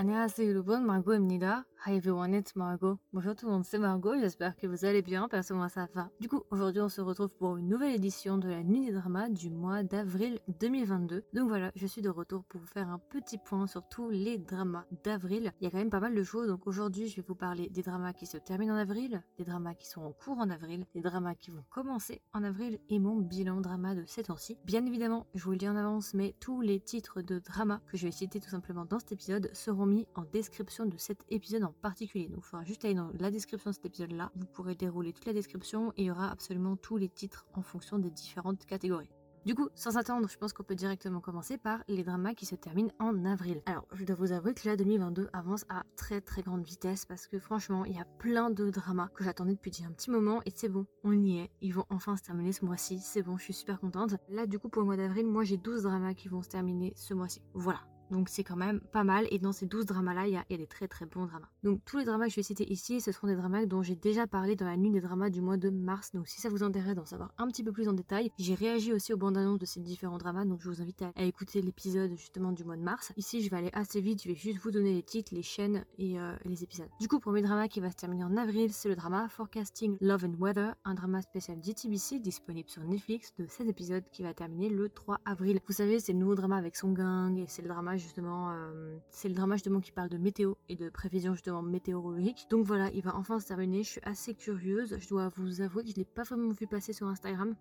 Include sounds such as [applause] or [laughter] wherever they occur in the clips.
안녕하세요 여러분, Margot입니다. Hi everyone, it's Margot. Bonjour tout le monde, c'est Margot, j'espère que vous allez bien, perso moi ça va. Du coup, aujourd'hui on se retrouve pour une nouvelle édition de la Nuit des Dramas du mois d'avril 2022. Donc voilà, je suis de retour pour vous faire un petit point sur tous les dramas d'avril. Il y a quand même pas mal de choses, donc aujourd'hui je vais vous parler des dramas qui se terminent en avril, des dramas qui sont en cours en avril, des dramas qui vont commencer en avril et mon bilan drama de ces temps-ci. Bien évidemment, je vous le dis en avance, mais tous les titres de dramas que je vais citer tout simplement dans cet épisode seront mis en description de cet épisode en particulier. Donc il faudra juste aller dans la description de cet épisode là. Vous pourrez dérouler toute la description et il y aura absolument tous les titres en fonction des différentes catégories. Du coup, sans attendre, je pense qu'on peut directement commencer par les dramas qui se terminent en avril. Alors, je dois vous avouer que la 2022 avance à très très grande vitesse parce que franchement, il y a plein de dramas que j'attendais depuis un petit moment et c'est bon, on y est. Ils vont enfin se terminer ce mois-ci, c'est bon, je suis super contente. Là, du coup, pour le mois d'avril, moi j'ai 12 dramas qui vont se terminer ce mois-ci. Voilà, donc c'est quand même pas mal. Et dans ces 12 dramas-là, il y, a des très très bons dramas. Donc tous les dramas que je vais citer ici, ce seront des dramas dont j'ai déjà parlé dans la nuit des dramas du mois de mars. Donc si ça vous intéresse d'en savoir un petit peu plus en détail, j'ai réagi aussi aux bandes annonces de ces différents dramas. Donc je vous invite à, écouter l'épisode justement du mois de mars. Ici, je vais aller assez vite. Je vais juste vous donner les titres, les chaînes et euh, les épisodes. Du coup, premier drama qui va se terminer en avril, c'est le drama Forecasting Love and Weather, un drama spécial DTBC disponible sur Netflix de 16 épisodes qui va terminer le 3 avril. Vous savez, c'est le nouveau drama avec son gang et c'est le drama justement... Euh, c'est le drama justement qui parle de météo et de prévision justement météorologique. Donc voilà, il va enfin se terminer. Je suis assez curieuse. Je dois vous avouer que je l'ai pas vraiment vu passer sur Instagram.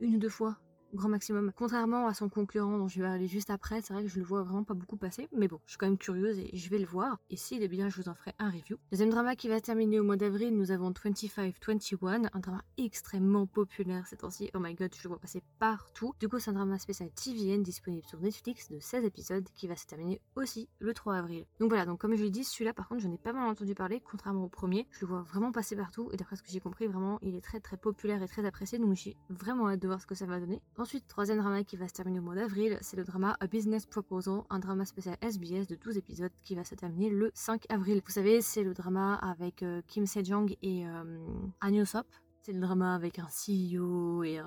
Une ou deux fois grand maximum. Contrairement à son concurrent dont je vais aller juste après, c'est vrai que je le vois vraiment pas beaucoup passer, mais bon, je suis quand même curieuse et je vais le voir. Et s'il est bien, je vous en ferai un review. Deuxième drama qui va terminer au mois d'avril, nous avons 25-21, un drama extrêmement populaire ces temps-ci. Oh my god, je le vois passer partout. Du coup, c'est un drama spécial TVN disponible sur Netflix de 16 épisodes qui va se terminer aussi le 3 avril. Donc voilà, donc comme je l'ai dit, celui-là par contre, je n'ai pas mal entendu parler, contrairement au premier. Je le vois vraiment passer partout et d'après ce que j'ai compris, vraiment, il est très très populaire et très apprécié. Donc j'ai vraiment hâte de voir ce que ça va donner. Ensuite, troisième drama qui va se terminer au mois d'avril, c'est le drama A Business Proposal, un drama spécial SBS de 12 épisodes qui va se terminer le 5 avril. Vous savez, c'est le drama avec euh, Kim Sejong et euh, Sop. C'est le drama avec un CEO et euh,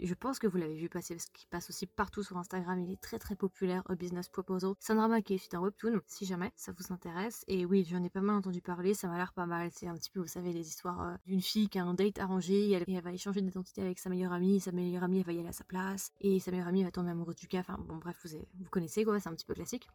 je pense que vous l'avez vu passer parce qu'il passe aussi partout sur Instagram. Il est très très populaire, A Business Proposal. C'est un drama qui est suite un webtoon, si jamais ça vous intéresse. Et oui, j'en ai pas mal entendu parler, ça m'a l'air pas mal. C'est un petit peu, vous savez, les histoires euh, d'une fille qui a un date arrangé et elle, va échanger d'identité avec sa meilleure amie. sa meilleure amie, va y aller à sa place. Et sa meilleure amie va tomber amoureuse du cas. Enfin bon, bref, vous connaissez quoi, c'est un petit peu classique.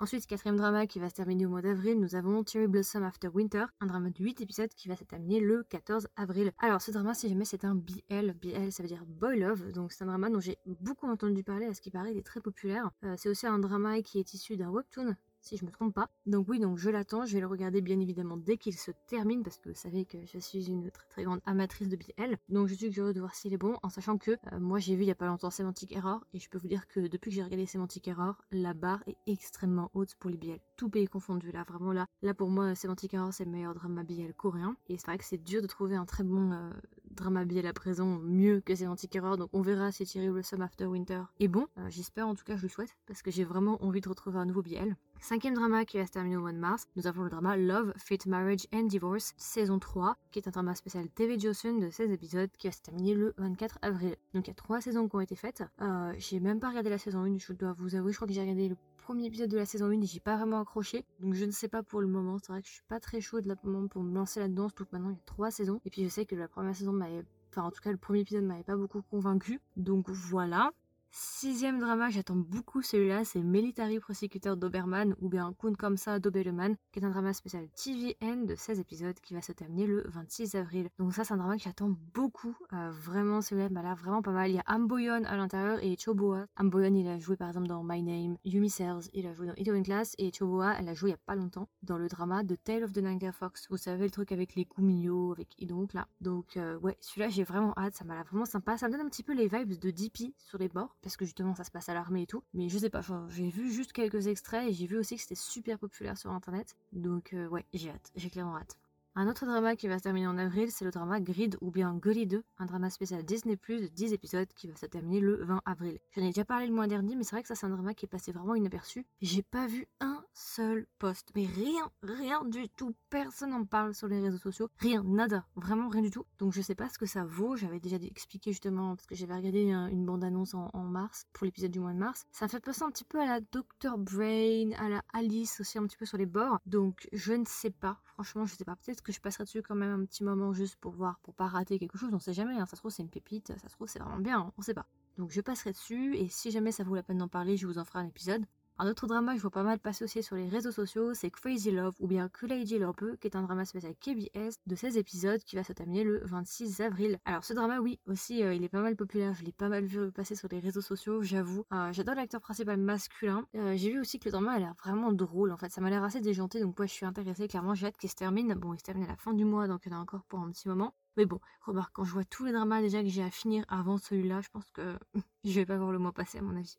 Ensuite, quatrième drama qui va se terminer au mois d'avril, nous avons Cherry Blossom After Winter, un drama de 8 épisodes qui va se terminer le 14 avril. Alors, ce drama, si jamais c'est un BL, BL ça veut dire Boy Love, donc c'est un drama dont j'ai beaucoup entendu parler, à ce qui paraît, il est très populaire. Euh, c'est aussi un drama qui est issu d'un webtoon si je me trompe pas. Donc oui, donc je l'attends, je vais le regarder bien évidemment dès qu'il se termine, parce que vous savez que je suis une très grande amatrice de BL. Donc je suis curieuse de voir s'il est bon, en sachant que euh, moi j'ai vu il y a pas longtemps Semantic Error, et je peux vous dire que depuis que j'ai regardé Semantic Error, la barre est extrêmement haute pour les BL. Tout pays confondu, là vraiment là. Là pour moi, Semantic Error c'est le meilleur drama BL coréen, et c'est vrai que c'est dur de trouver un très bon euh, drama BL à présent mieux que Semantic Error, donc on verra si Thierry Blossom After Winter est bon. Euh, j'espère en tout cas, je le souhaite, parce que j'ai vraiment envie de retrouver un nouveau BL. Cinquième drama qui va se terminer au mois de mars, nous avons le drama Love, Fate, Marriage and Divorce, saison 3, qui est un drama spécial TV Joseon de 16 épisodes qui va se terminer le 24 avril. Donc il y a trois saisons qui ont été faites. Euh, j'ai même pas regardé la saison 1, je dois vous avouer, je crois que j'ai regardé le premier épisode de la saison 1 et j'ai pas vraiment accroché. Donc je ne sais pas pour le moment, c'est vrai que je suis pas très chaude là pour me lancer là-dedans, surtout que maintenant il y a trois saisons. Et puis je sais que la première saison m'avait Enfin, en tout cas, le premier épisode m'avait pas beaucoup convaincu. Donc voilà. Sixième drama, j'attends beaucoup celui-là, c'est Military Prosecutor Doberman ou bien Kun comme ça Doberman, qui est un drama spécial TVN de 16 épisodes qui va se terminer le 26 avril. Donc ça c'est un drama que j'attends beaucoup, euh, vraiment celui-là m'a l'air vraiment pas mal. Il y a Amboyon à l'intérieur et Choboa. Amboyon il a joué par exemple dans My Name, Yumi Cells, il a joué dans in Class et Choboa elle a joué il y a pas longtemps dans le drama de Tale of the Niger Fox. Vous savez le truc avec les mignons, avec Idonk là. Donc euh, ouais, celui-là j'ai vraiment hâte, ça m'a l'air vraiment sympa. Ça me donne un petit peu les vibes de DP sur les bords parce que justement ça se passe à l'armée et tout. Mais je sais pas, j'ai vu juste quelques extraits et j'ai vu aussi que c'était super populaire sur internet. Donc euh, ouais, j'ai hâte, j'ai clairement hâte. Un autre drama qui va se terminer en avril, c'est le drama Grid ou bien Grid 2, un drama spécial Disney Plus de 10 épisodes qui va se terminer le 20 avril. J'en ai déjà parlé le mois dernier, mais c'est vrai que ça c'est un drama qui est passé vraiment inaperçu. J'ai pas vu un seul post. Mais rien, rien du tout. Personne n'en parle sur les réseaux sociaux. Rien, nada. Vraiment rien du tout. Donc je sais pas ce que ça vaut. J'avais déjà expliqué justement parce que j'avais regardé une bande-annonce en, mars pour l'épisode du mois de mars. Ça fait penser un petit peu à la Dr. Brain, à la Alice aussi un petit peu sur les bords. Donc je ne sais pas. Franchement, je sais pas. Peut-être que je passerai dessus quand même un petit moment juste pour voir, pour pas rater quelque chose. On sait jamais. Hein. Ça se trouve c'est une pépite. Ça se trouve c'est vraiment bien. Hein. On sait pas. Donc je passerai dessus et si jamais ça vaut la peine d'en parler, je vous en ferai un épisode. Un autre drama que je vois pas mal passer aussi sur les réseaux sociaux, c'est Crazy Love ou bien Lady Love, qui est un drama spécial KBS de 16 épisodes qui va se terminer le 26 avril. Alors ce drama, oui, aussi, euh, il est pas mal populaire, je l'ai pas mal vu passer sur les réseaux sociaux, j'avoue. Euh, j'adore l'acteur principal masculin. Euh, j'ai vu aussi que le drama a l'air vraiment drôle, en fait, ça m'a l'air assez déjanté, donc moi je suis intéressée, clairement j'ai hâte qu'il se termine. Bon, il se termine à la fin du mois, donc il y en a encore pour un petit moment. Mais bon, remarque, quand je vois tous les dramas déjà que j'ai à finir avant celui-là, je pense que [laughs] je vais pas voir le mois passer à mon avis.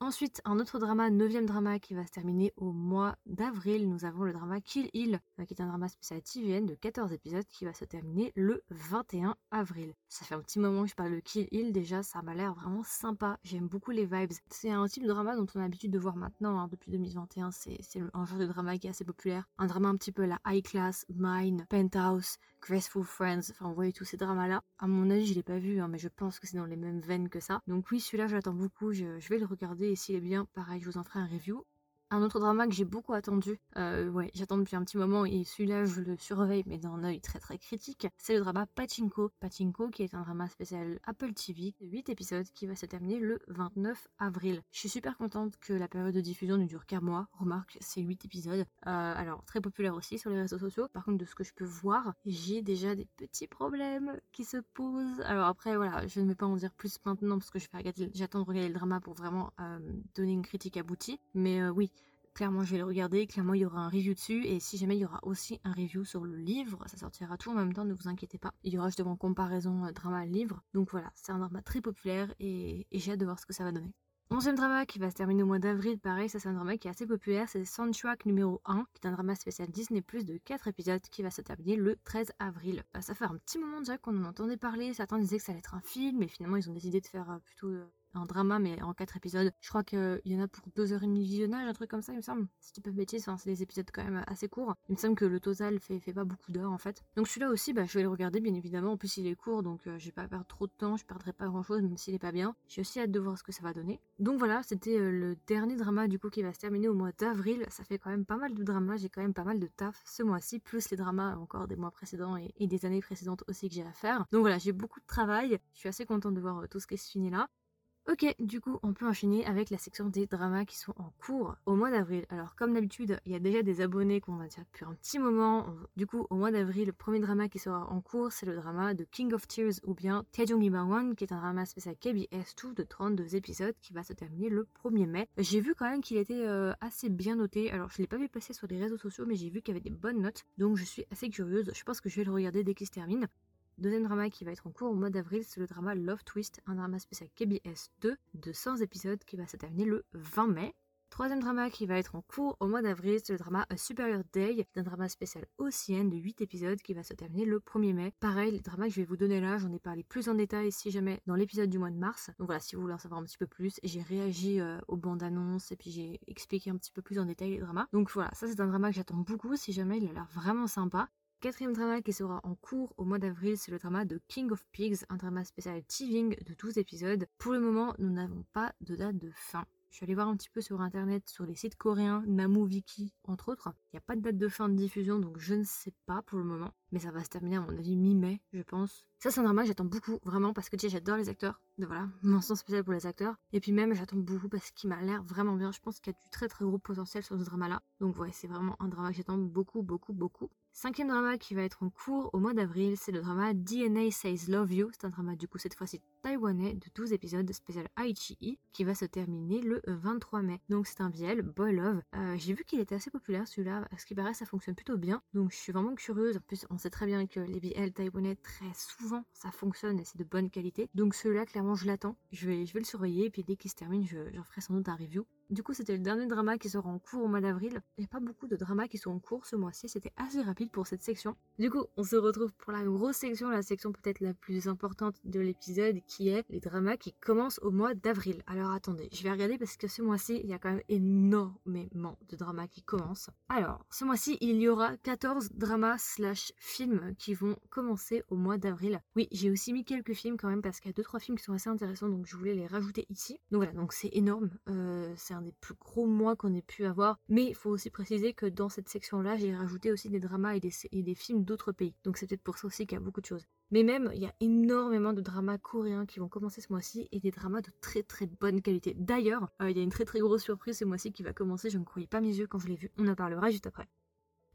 Ensuite, un autre drama, neuvième drama qui va se terminer au mois d'avril. Nous avons le drama Kill Hill, euh, qui est un drama spécial TVN de 14 épisodes qui va se terminer le 21 avril. Ça fait un petit moment que je parle de Kill Hill, déjà ça m'a l'air vraiment sympa. J'aime beaucoup les vibes. C'est un type de drama dont on a l'habitude de voir maintenant, hein, depuis 2021. C'est un genre de drama qui est assez populaire. Un drama un petit peu la high class, Mine, Penthouse, Graceful Friends, enfin vous voyez tous ces dramas-là. À mon avis, je l'ai pas vu, hein, mais je pense que c'est dans les mêmes veines que ça. Donc oui, celui-là, je l'attends beaucoup, je, vais le regarder et s'il est bien, pareil, je vous en ferai un review. Un autre drama que j'ai beaucoup attendu, euh, ouais, j'attends depuis un petit moment et celui-là je le surveille mais d'un œil très très critique, c'est le drama Pachinko. Pachinko qui est un drama spécial Apple TV de 8 épisodes qui va se terminer le 29 avril. Je suis super contente que la période de diffusion ne dure qu'un mois, remarque c'est 8 épisodes. Euh, alors très populaire aussi sur les réseaux sociaux, par contre de ce que je peux voir, j'ai déjà des petits problèmes qui se posent. Alors après voilà, je ne vais pas en dire plus maintenant parce que j'attends de regarder le drama pour vraiment euh, donner une critique aboutie. Mais oui, Clairement, je vais le regarder. Clairement, il y aura un review dessus. Et si jamais il y aura aussi un review sur le livre, ça sortira tout en même temps, ne vous inquiétez pas. Il y aura justement comparaison euh, drama-livre. Donc voilà, c'est un drama très populaire et, j'ai hâte de voir ce que ça va donner. Onzième drama qui va se terminer au mois d'avril, pareil, ça c'est un drama qui est assez populaire, c'est Soundtrack numéro 1, qui est un drama spécial Disney Plus de 4 épisodes qui va se terminer le 13 avril. Bah, ça fait un petit moment déjà qu'on en entendait parler, certains disaient que ça allait être un film, mais finalement ils ont décidé de faire euh, plutôt euh, un drama, mais en quatre épisodes. Je crois qu'il y en a pour deux heures et demie de visionnage, un truc comme ça, il me semble. Si tu peux bêtise, enfin, c'est des épisodes quand même assez courts. Il me semble que le total fait, fait pas beaucoup d'heures en fait. Donc celui-là aussi, bah, je vais le regarder bien évidemment. En plus, il est court, donc euh, je vais pas perdre trop de temps, je perdrai pas grand chose, même s'il est pas bien. J'ai aussi hâte de voir ce que ça va donner. Donc voilà, c'était euh, le dernier drama du coup qui va se terminer au mois d'avril. Ça fait quand même pas mal de dramas, j'ai quand même pas mal de taf ce mois-ci, plus les dramas encore des mois précédents et, des années précédentes aussi que j'ai à faire. Donc voilà, j'ai beaucoup de travail. Je suis assez contente de voir euh, tout ce qui se finit là. Ok, du coup, on peut enchaîner avec la section des dramas qui sont en cours au mois d'avril. Alors, comme d'habitude, il y a déjà des abonnés qu'on a déjà depuis un petit moment. Du coup, au mois d'avril, le premier drama qui sera en cours, c'est le drama de King of Tears ou bien Taejong One, qui est un drama spécial KBS 2 de 32 épisodes qui va se terminer le 1er mai. J'ai vu quand même qu'il était euh, assez bien noté. Alors, je l'ai pas vu passer sur les réseaux sociaux, mais j'ai vu qu'il y avait des bonnes notes. Donc, je suis assez curieuse. Je pense que je vais le regarder dès qu'il se termine. Deuxième drama qui va être en cours au mois d'avril, c'est le drama Love Twist, un drama spécial KBS 2 de 100 épisodes qui va se terminer le 20 mai. Troisième drama qui va être en cours au mois d'avril, c'est le drama Superior Day, un drama spécial OCN de 8 épisodes qui va se terminer le 1er mai. Pareil, le drama que je vais vous donner là, j'en ai parlé plus en détail si jamais dans l'épisode du mois de mars. Donc voilà, si vous voulez en savoir un petit peu plus, j'ai réagi euh, aux bandes annonces et puis j'ai expliqué un petit peu plus en détail les dramas. Donc voilà, ça c'est un drama que j'attends beaucoup si jamais il a l'air vraiment sympa. Quatrième drama qui sera en cours au mois d'avril, c'est le drama de King of Pigs, un drama spécial TVing de 12 épisodes. Pour le moment, nous n'avons pas de date de fin. Je suis allée voir un petit peu sur internet, sur les sites coréens, Namu Viki, entre autres. Il n'y a pas de date de fin de diffusion, donc je ne sais pas pour le moment. Mais ça va se terminer à mon avis mi-mai, je pense. Ça c'est un drama j'attends beaucoup, vraiment, parce que déjà j'adore les acteurs. De voilà, [laughs] mention spéciale pour les acteurs. Et puis même j'attends beaucoup parce qu'il m'a l'air vraiment bien. Je pense qu'il y a du très très gros potentiel sur ce drama-là. Donc ouais, c'est vraiment un drama que j'attends beaucoup, beaucoup, beaucoup. Cinquième drama qui va être en cours au mois d'avril, c'est le drama DNA Says Love You. C'est un drama du coup cette fois-ci taïwanais de 12 épisodes spécial Aichi qui va se terminer le 23 mai. Donc c'est un VL, Boy Love. Euh, j'ai vu qu'il était assez populaire celui-là, à ce qui paraît ça fonctionne plutôt bien. Donc je suis vraiment curieuse. En plus on sait très bien que les VL taïwanais très souvent ça fonctionne et c'est de bonne qualité. Donc celui-là clairement je l'attends. Je vais, je vais le surveiller et puis dès qu'il se termine j'en ferai sans doute un review. Du coup, c'était le dernier drama qui sera en cours au mois d'avril. Il n'y a pas beaucoup de dramas qui sont en cours ce mois-ci, c'était assez rapide pour cette section. Du coup, on se retrouve pour la grosse section, la section peut-être la plus importante de l'épisode, qui est les dramas qui commencent au mois d'avril. Alors attendez, je vais regarder parce que ce mois-ci, il y a quand même énormément de dramas qui commencent. Alors, ce mois-ci, il y aura 14 dramas slash films qui vont commencer au mois d'avril. Oui, j'ai aussi mis quelques films quand même parce qu'il y a 2-3 films qui sont assez intéressants, donc je voulais les rajouter ici. Donc voilà, donc c'est énorme. Euh, c'est un des plus gros mois qu'on ait pu avoir. Mais il faut aussi préciser que dans cette section-là, j'ai rajouté aussi des dramas et des, et des films d'autres pays. Donc c'est peut-être pour ça aussi qu'il y a beaucoup de choses. Mais même, il y a énormément de dramas coréens qui vont commencer ce mois-ci et des dramas de très très bonne qualité. D'ailleurs, euh, il y a une très très grosse surprise ce mois-ci qui va commencer. Je ne croyais pas mes yeux quand je l'ai vu. On en parlera juste après.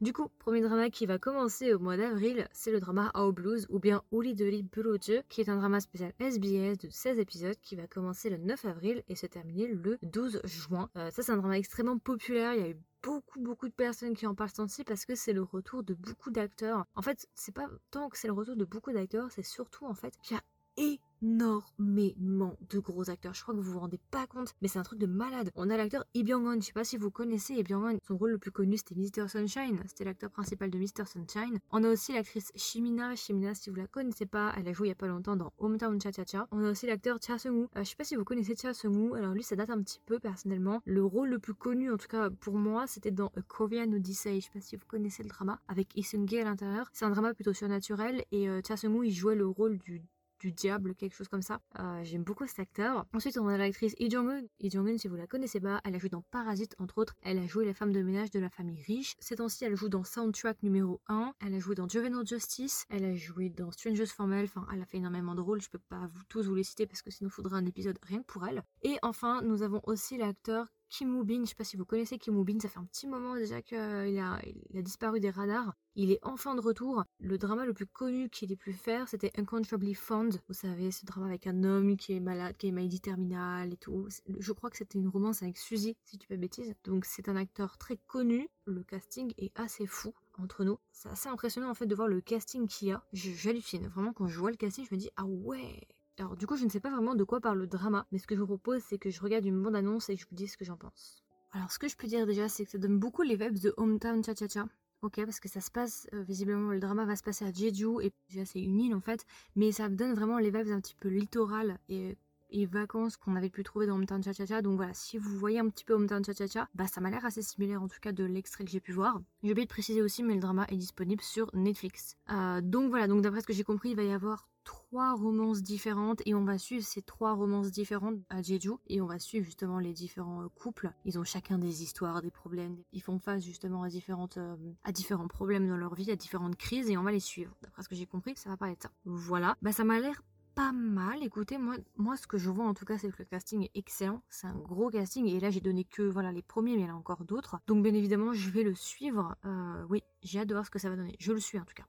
Du coup, premier drama qui va commencer au mois d'avril, c'est le drama How Blues ou bien Uli Doli Buroje, qui est un drama spécial SBS de 16 épisodes qui va commencer le 9 avril et se terminer le 12 juin. Euh, ça, c'est un drama extrêmement populaire. Il y a eu beaucoup beaucoup de personnes qui en parlent ainsi parce que c'est le retour de beaucoup d'acteurs. En fait, c'est pas tant que c'est le retour de beaucoup d'acteurs, c'est surtout en fait qu'il y a énormément de gros acteurs. Je crois que vous vous rendez pas compte, mais c'est un truc de malade. On a l'acteur Lee Byung-hun. Je sais pas si vous connaissez Lee Byung-hun. Son rôle le plus connu, c'était Mr. Sunshine. C'était l'acteur principal de Mr. Sunshine. On a aussi l'actrice Shimina. Shimina, si vous la connaissez pas, elle a joué il y a pas longtemps dans Hometown Cha Cha Cha. On a aussi l'acteur Cha Seung-woo. Euh, je sais pas si vous connaissez Cha Seung-woo. Alors lui, ça date un petit peu personnellement. Le rôle le plus connu, en tout cas pour moi, c'était dans A Korean Odyssey. Je sais pas si vous connaissez le drama avec Lee Seung-gi à l'intérieur. C'est un drama plutôt surnaturel et euh, Cha Seung-woo, il jouait le rôle du du diable, quelque chose comme ça. Euh, j'aime beaucoup cet acteur. Ensuite, on a l'actrice Lee Jong-un. Lee Jong-un, si vous la connaissez pas, elle a joué dans Parasite, entre autres. Elle a joué la femme de ménage de la famille riche. Ces temps-ci, elle joue dans Soundtrack numéro 1. Elle a joué dans Juvenile Justice. Elle a joué dans Strangers Formel. Enfin, elle a fait énormément de rôles. Je peux pas vous tous vous les citer parce que sinon, il faudra un épisode rien que pour elle. Et enfin, nous avons aussi l'acteur Kim je sais pas si vous connaissez Kim Woo ça fait un petit moment déjà qu'il a, il a disparu des radars. Il est enfin de retour. Le drama le plus connu qu'il ait pu faire, c'était Uncontrollably Fond. Vous savez, ce drama avec un homme qui est malade, qui est maladie terminale et tout. Je crois que c'était une romance avec Suzy, si tu pas bêtise. Donc c'est un acteur très connu. Le casting est assez fou entre nous. C'est assez impressionnant en fait de voir le casting qu'il y a. J'hallucine. Vraiment, quand je vois le casting, je me dis, ah ouais, alors du coup, je ne sais pas vraiment de quoi parle le drama, mais ce que je vous propose, c'est que je regarde une bande-annonce et je vous dis ce que j'en pense. Alors ce que je peux dire déjà, c'est que ça donne beaucoup les vibes de Hometown Cha Cha Cha. Ok, parce que ça se passe, euh, visiblement, le drama va se passer à Jeju, et déjà c'est une île en fait, mais ça donne vraiment les vibes un petit peu littorales et et vacances qu'on avait pu trouver dans Hometown Cha Cha Cha. Donc voilà, si vous voyez un petit peu Hometown Cha Cha Cha, bah ça m'a l'air assez similaire en tout cas de l'extrait que j'ai pu voir. J'ai oublié de préciser aussi, mais le drama est disponible sur Netflix. Euh, donc voilà, donc d'après ce que j'ai compris, il va y avoir trois romances différentes et on va suivre ces trois romances différentes à Jeju et on va suivre justement les différents euh, couples. Ils ont chacun des histoires, des problèmes. Ils font face justement à différentes euh, à différents problèmes dans leur vie, à différentes crises et on va les suivre. D'après ce que j'ai compris, ça va pas être ça. Voilà, bah ça m'a l'air pas mal. Écoutez, moi, moi, ce que je vois en tout cas, c'est que le casting est excellent. C'est un gros casting. Et là, j'ai donné que voilà les premiers, mais il y en a encore d'autres. Donc, bien évidemment, je vais le suivre. Euh, oui, j'ai hâte de voir ce que ça va donner. Je le suis en tout cas.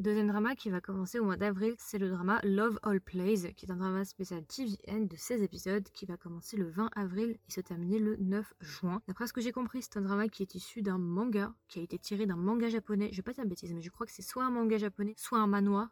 Deuxième drama qui va commencer au mois d'avril, c'est le drama Love All Plays, qui est un drama spécial TVN de 16 épisodes qui va commencer le 20 avril et se terminer le 9 juin. D'après ce que j'ai compris, c'est un drama qui est issu d'un manga, qui a été tiré d'un manga japonais. Je vais pas dire bêtise, mais je crois que c'est soit un manga japonais, soit un manoir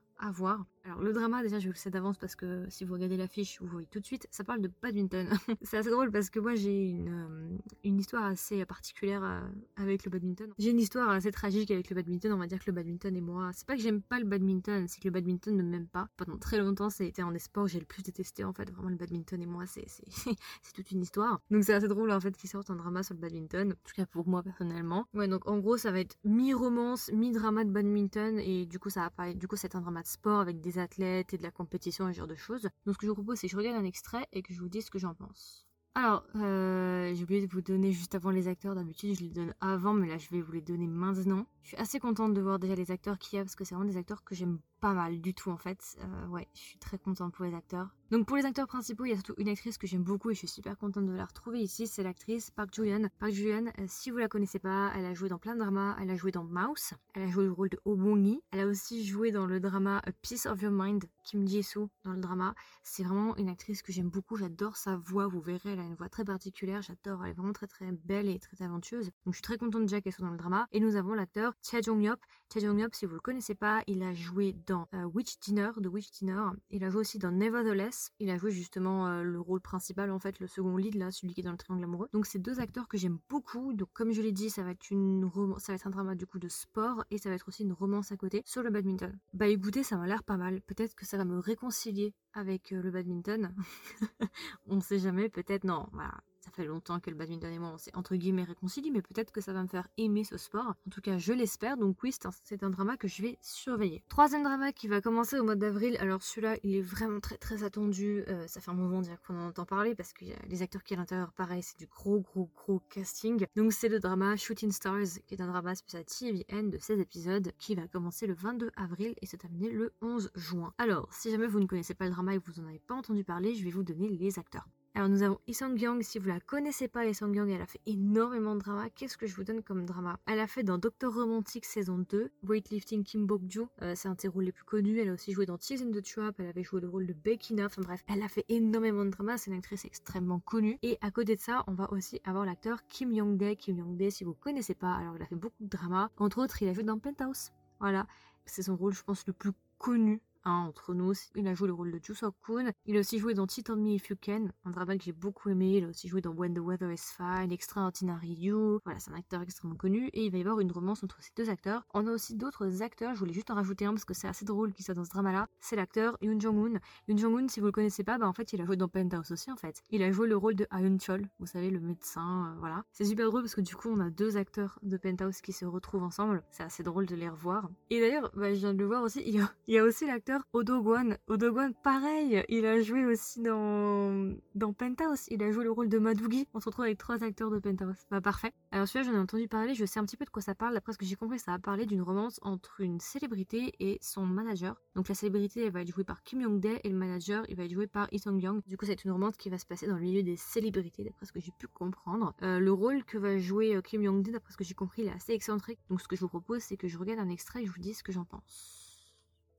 Alors le drama déjà je vous le sais d'avance parce que si vous regardez l'affiche vous voyez tout de suite ça parle de badminton. [laughs] c'est assez drôle parce que moi j'ai une, euh, une histoire assez particulière euh, avec le badminton. J'ai une histoire assez tragique avec le badminton on va dire que le badminton et moi c'est pas que j'aime pas le badminton c'est que le badminton ne m'aime pas. Pendant très longtemps été un des sports j'ai le plus détesté en fait vraiment le badminton et moi c'est [laughs] toute une histoire. Donc c'est assez drôle en fait qu'ils sortent un drama sur le badminton en tout cas pour moi personnellement. Ouais donc en gros ça va être mi-romance mi-drama de badminton et du coup ça va pas du coup c'est un drama sport avec des athlètes et de la compétition et ce genre de choses. Donc ce que je vous propose, c'est que je regarde un extrait et que je vous dise ce que j'en pense. Alors, euh, j'ai oublié de vous donner juste avant les acteurs. D'habitude, je les donne avant, mais là, je vais vous les donner maintenant. Je suis assez contente de voir déjà les acteurs qu'il y a parce que c'est vraiment des acteurs que j'aime pas mal du tout en fait. Euh, ouais, je suis très contente pour les acteurs. Donc pour les acteurs principaux, il y a surtout une actrice que j'aime beaucoup et je suis super contente de la retrouver ici, c'est l'actrice Park Joo-yeon. Park Joo-yeon, euh, si vous la connaissez pas, elle a joué dans plein de dramas, elle a joué dans Mouse, elle a joué le rôle de Bong-hee, elle a aussi joué dans le drama A Piece of Your Mind, Kim Ji-soo dans le drama. C'est vraiment une actrice que j'aime beaucoup, j'adore sa voix, vous verrez, elle a une voix très particulière, j'adore, elle est vraiment très très belle et très talentueuse. Donc je suis très contente déjà qu'elle soit dans le drama. Et nous avons l'acteur Cha Jong-yop. Cha Jong-yop, si vous le connaissez pas, il a joué dans euh, Witch Dinner, de Witch Dinner. Il a joué aussi dans Nevertheless. Il a joué justement le rôle principal, en fait, le second lead, là, celui qui est dans le triangle amoureux. Donc, c'est deux acteurs que j'aime beaucoup. Donc, comme je l'ai dit, ça va être une ça va être un drama du coup de sport et ça va être aussi une romance à côté sur le badminton. Bah écoutez, ça m'a l'air pas mal. Peut-être que ça va me réconcilier avec le badminton. [laughs] on sait jamais, peut-être non. Voilà, ça fait longtemps que le badminton et moi on s'est entre guillemets réconcilié, mais peut-être que ça va me faire aimer ce sport. En tout cas, je l'espère. Donc oui, c'est un, drama que je vais surveiller. Troisième drama qui va commencer au mois d'avril. Alors celui-là, il est vraiment très très attendu. Euh, ça fait un moment qu'on en entend parler parce que les acteurs qui sont à l'intérieur, pareil, c'est du gros gros gros casting. Donc c'est le drama Shooting Stars, qui est un drama spécial TVN de 16 épisodes qui va commencer le 22 avril et se terminer le 11 juin. Alors, si jamais vous ne connaissez pas le drama et que vous en avez pas entendu parler, je vais vous donner les acteurs. Alors nous avons Isang Yang, si vous la connaissez pas, Isang Yang, elle a fait énormément de drama. Qu'est-ce que je vous donne comme drama? Elle a fait dans Doctor Romantic saison 2, Weightlifting Kim Bok-ju, euh, c'est un de ses rôles les plus connus. Elle a aussi joué dans Tears in the Trap, elle avait joué le rôle de Becky enfin bref, elle a fait énormément de drama, c'est une actrice extrêmement connue. Et à côté de ça, on va aussi avoir l'acteur Kim Young-dae. Kim Young-dae, si vous connaissez pas, alors il a fait beaucoup de drama. Entre autres, il a joué dans Penthouse. Voilà, c'est son rôle, je pense, le plus connu entre nous. Il a joué le rôle de Joo Kun. Il a aussi joué dans Me If You Can, un drama que j'ai beaucoup aimé. Il a aussi joué dans When the Weather is Fine, Extraordinary You. Voilà, c'est un acteur extrêmement connu et il va y avoir une romance entre ces deux acteurs. On a aussi d'autres acteurs, je voulais juste en rajouter un parce que c'est assez drôle qu'il soit dans ce drama-là. C'est l'acteur Yoon Jong-un. Yoon Jong-un, si vous le connaissez pas, bah en fait, il a joué dans Penthouse aussi en fait. Il a joué le rôle de Aeun Chol, vous savez, le médecin, euh, voilà. C'est super drôle parce que du coup, on a deux acteurs de Penthouse qui se retrouvent ensemble. C'est assez drôle de les revoir. Et d'ailleurs, bah, je viens de le voir aussi, il y a, il y a aussi l'acteur Odo Gwon Odogon, pareil, il a joué aussi dans, dans Penthouse. Il a joué le rôle de Madougi. On se retrouve avec trois acteurs de Penthouse. Bah parfait. Alors celui-là, j'en ai entendu parler, je sais un petit peu de quoi ça parle. D'après ce que j'ai compris, ça va parler d'une romance entre une célébrité et son manager. Donc la célébrité, elle va être jouée par Kim Young-dae et le manager, il va être joué par Lee Sung-young. Du coup, c'est une romance qui va se passer dans le milieu des célébrités, d'après ce que j'ai pu comprendre. Euh, le rôle que va jouer euh, Kim Young-dae, d'après ce que j'ai compris, il est assez excentrique. Donc ce que je vous propose, c'est que je regarde un extrait et je vous dis ce que j'en pense.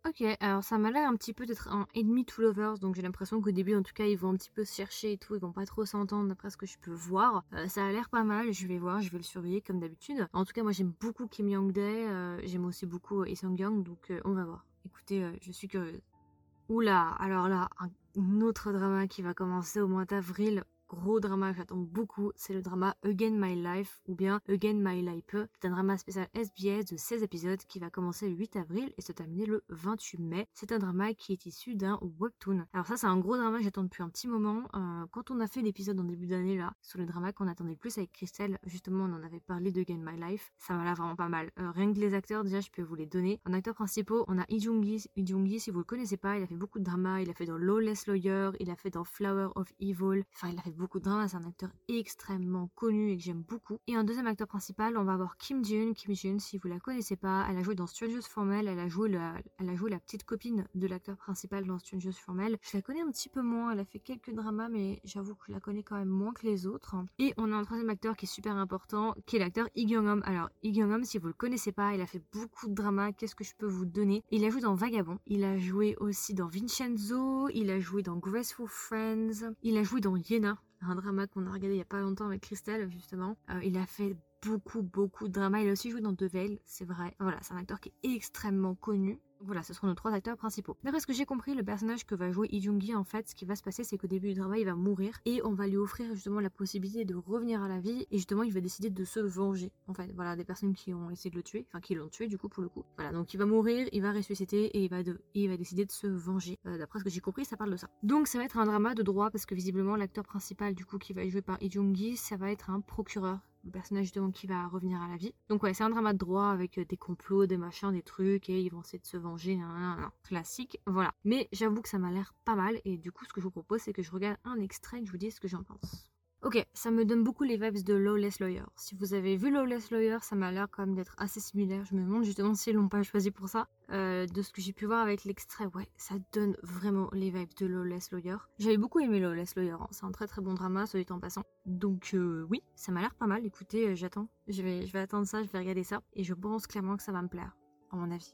Ok, alors ça m'a l'air un petit peu d'être un ennemi to lovers, donc j'ai l'impression qu'au début en tout cas ils vont un petit peu se chercher et tout, ils vont pas trop s'entendre d'après ce que je peux voir. Euh, ça a l'air pas mal, je vais voir, je vais le surveiller comme d'habitude. En tout cas moi j'aime beaucoup Kim Young-dae, euh, j'aime aussi beaucoup Lee Sung-young, donc euh, on va voir. Écoutez, je suis curieuse. Oula, alors là, un autre drama qui va commencer au mois d'avril gros drama que j'attends beaucoup, c'est le drama Again My Life ou bien Again My Life. C'est un drama spécial SBS de 16 épisodes qui va commencer le 8 avril et se terminer le 28 mai. C'est un drama qui est issu d'un webtoon. Alors ça c'est un gros drama que j'attends depuis un petit moment. Euh, quand on a fait l'épisode en début d'année là, sur le drama qu'on attendait le plus avec Christelle, justement on en avait parlé de Again My Life, ça m'a l'air vraiment pas mal. Euh, rien que les acteurs déjà je peux vous les donner. En acteurs principaux on a. Lee Jung-gi si vous le connaissez pas, il a fait beaucoup de drama, il a fait dans Lawless Lawyer, il a fait dans Flower of Evil, enfin il a fait beaucoup de drama, c'est un acteur extrêmement connu et que j'aime beaucoup. Et un deuxième acteur principal, on va avoir Kim Jun. Kim Jun, si vous la connaissez pas, elle a joué dans Strangers Formel, elle a joué la, elle a joué la petite copine de l'acteur principal dans Strangers Formel. Je la connais un petit peu moins, elle a fait quelques dramas, mais j'avoue que je la connais quand même moins que les autres. Et on a un troisième acteur qui est super important, qui est l'acteur Lee Gyung-hom. Alors, Lee Gyung-hom, si vous le connaissez pas, il a fait beaucoup de dramas. Qu'est-ce que je peux vous donner? Il a joué dans Vagabond, il a joué aussi dans Vincenzo, il a joué dans Graceful Friends, il a joué dans Yena un drama qu'on a regardé il y a pas longtemps avec Christelle, justement. Euh, il a fait beaucoup, beaucoup de drama. Il a aussi joué dans Devale, c'est vrai. Voilà, c'est un acteur qui est extrêmement connu. Voilà, ce seront nos trois acteurs principaux. D'après ce que j'ai compris, le personnage que va jouer Jung-gi, en fait, ce qui va se passer, c'est qu'au début du drama, il va mourir et on va lui offrir justement la possibilité de revenir à la vie et justement, il va décider de se venger. En fait, voilà, des personnes qui ont essayé de le tuer, enfin qui l'ont tué du coup pour le coup. Voilà, donc il va mourir, il va ressusciter et il va, il va décider de se venger. Euh, d'après ce que j'ai compris, ça parle de ça. Donc ça va être un drama de droit parce que visiblement, l'acteur principal du coup qui va être joué par Jung-gi, ça va être un procureur le personnage justement qui va revenir à la vie. Donc ouais, c'est un drama de droit avec euh, des complots, des machins, des trucs, et ils vont essayer de se venger, classique, voilà. Mais j'avoue que ça m'a l'air pas mal, et du coup ce que je vous propose c'est que je regarde un extrait et que je vous dise ce que j'en pense. Ok, ça me donne beaucoup les vibes de Lawless Lawyer. Si vous avez vu Lawless Lawyer, ça m'a l'air quand même d'être assez similaire. Je me demande justement s'ils l'ont pas choisi pour ça. Euh, de ce que j'ai pu voir avec l'extrait, ouais, ça donne vraiment les vibes de Lawless Lawyer. J'avais beaucoup aimé Lawless Lawyer, hein. c'est un très très bon drama, soit dit en passant. Donc euh, oui, ça m'a l'air pas mal. Écoutez, euh, j'attends. Je vais, attendre ça, je vais regarder ça. Et je pense clairement que ça va me plaire, à mon avis.